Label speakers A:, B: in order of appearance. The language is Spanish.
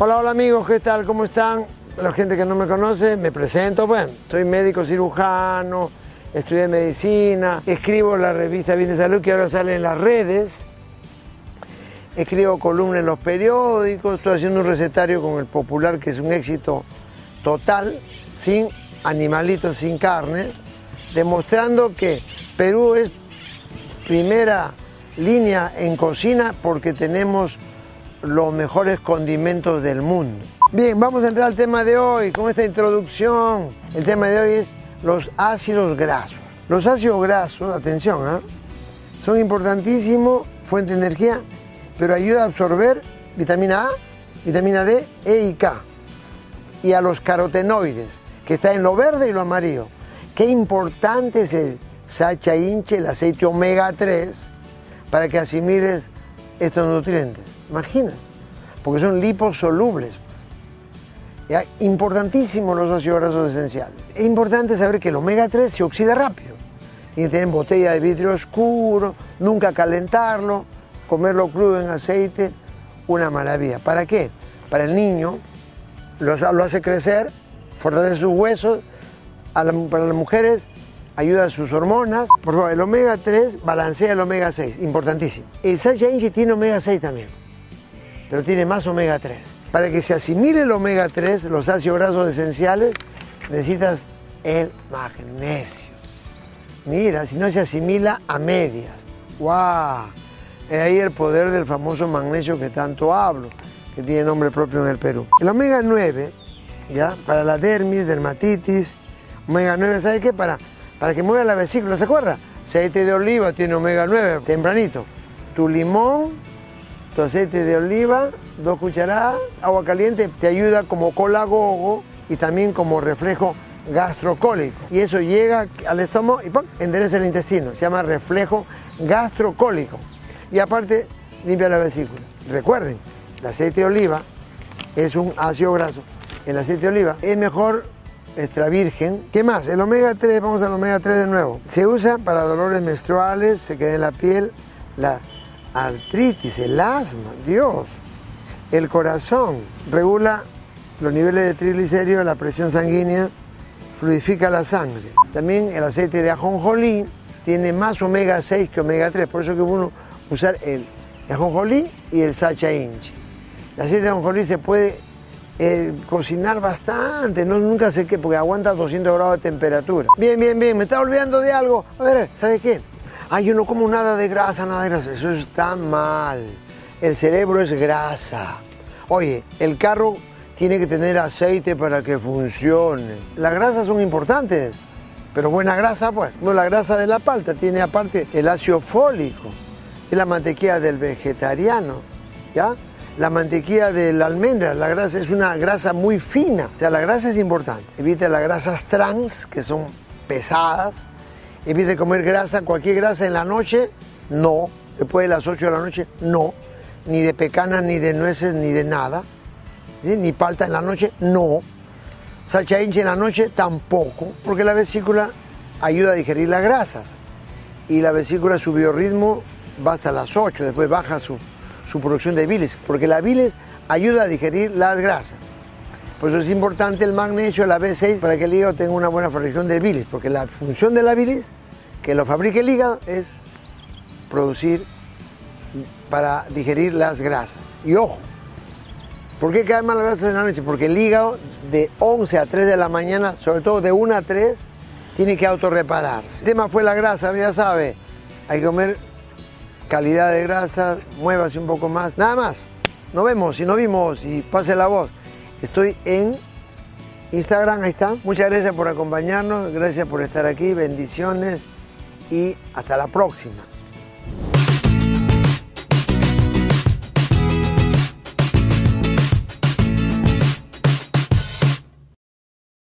A: Hola, hola amigos, ¿qué tal? ¿Cómo están? La gente que no me conoce, me presento. Bueno, soy médico cirujano, estudié medicina, escribo la revista Bien de Salud que ahora sale en las redes, escribo columnas en los periódicos, estoy haciendo un recetario con el popular que es un éxito total, sin animalitos, sin carne, demostrando que Perú es primera línea en cocina porque tenemos los mejores condimentos del mundo. Bien, vamos a entrar al tema de hoy con esta introducción. El tema de hoy es los ácidos grasos. Los ácidos grasos, atención, ¿ah? son importantísimos, fuente de energía, pero ayuda a absorber vitamina A, vitamina D, E y K. Y a los carotenoides, que está en lo verde y lo amarillo. Qué importante es el sacha inche, el aceite omega 3, para que asimiles estos nutrientes. Imagina, porque son liposolubles. ¿Ya? Importantísimos los ácidos grasos esenciales. Es importante saber que el omega 3 se oxida rápido. Que tener botella de vidrio oscuro, nunca calentarlo, comerlo crudo en aceite, una maravilla. ¿Para qué? Para el niño, lo, hace crecer, fortalece sus huesos, para las mujeres ayuda a sus hormonas. Por favor, el omega 3 balancea el omega 6, importantísimo. El Sacha Inchi tiene omega 6 también, pero tiene más omega 3. Para que se asimile el omega 3, los ácidos grasos esenciales, necesitas el magnesio. Mira, si no se asimila a medias. ¡Wow! Es ahí el poder del famoso magnesio que tanto hablo, que tiene nombre propio en el Perú. El omega 9, ¿ya? Para la dermis, dermatitis, omega 9, ¿sabe qué? Para, para que mueva la vesícula, ¿se acuerda? Aceite de oliva tiene omega 9, tempranito. Tu limón, tu aceite de oliva, dos cucharadas, agua caliente, te ayuda como colagogo y también como reflejo gastrocólico. Y eso llega al estómago y ¡pum! endereza el intestino. Se llama reflejo gastrocólico. Y aparte, limpia la vesícula. Recuerden, el aceite de oliva es un ácido graso. El aceite de oliva es mejor extra virgen. ¿Qué más? El omega 3, vamos al omega 3 de nuevo. Se usa para dolores menstruales, se queda en la piel, la artritis, el asma, Dios. El corazón regula los niveles de triglicéridos, la presión sanguínea, fluidifica la sangre. También el aceite de ajonjolí tiene más omega 6 que omega 3, por eso que uno usar el ajonjolí y el sacha inchi. El aceite de ajonjolí se puede eh, cocinar bastante, no, nunca sé qué, porque aguanta 200 grados de temperatura. Bien, bien, bien, me está olvidando de algo. A ver, ¿sabe qué? Ay, yo no como nada de grasa, nada de grasa. Eso está mal. El cerebro es grasa. Oye, el carro tiene que tener aceite para que funcione. Las grasas son importantes, pero buena grasa, pues. No, la grasa de la palta tiene aparte el ácido fólico. Es la mantequilla del vegetariano, ¿ya? La mantequilla de la almendra, la grasa es una grasa muy fina. O sea, la grasa es importante. Evite las grasas trans, que son pesadas. Evite comer grasa, cualquier grasa en la noche, no. Después de las 8 de la noche, no. Ni de pecanas, ni de nueces, ni de nada. Ni palta en la noche, no. Salcha hincha en la noche, tampoco. Porque la vesícula ayuda a digerir las grasas. Y la vesícula, su biorritmo va hasta las 8, después baja su, su producción de bilis, porque la bilis ayuda a digerir las grasas. Por eso es importante el magnesio, la B6, para que el hígado tenga una buena formación de bilis, porque la función de la bilis, que lo fabrique el hígado, es producir para digerir las grasas. Y ojo, ¿por qué caen mal las grasas en la noche? Porque el hígado de 11 a 3 de la mañana, sobre todo de 1 a 3, tiene que autorrepararse. El tema fue la grasa, ya sabe, hay que comer calidad de grasa, muévase un poco más, nada más. Nos vemos, si no vimos, y pase la voz. Estoy en Instagram, ahí está. Muchas gracias por acompañarnos, gracias por estar aquí, bendiciones y hasta la próxima.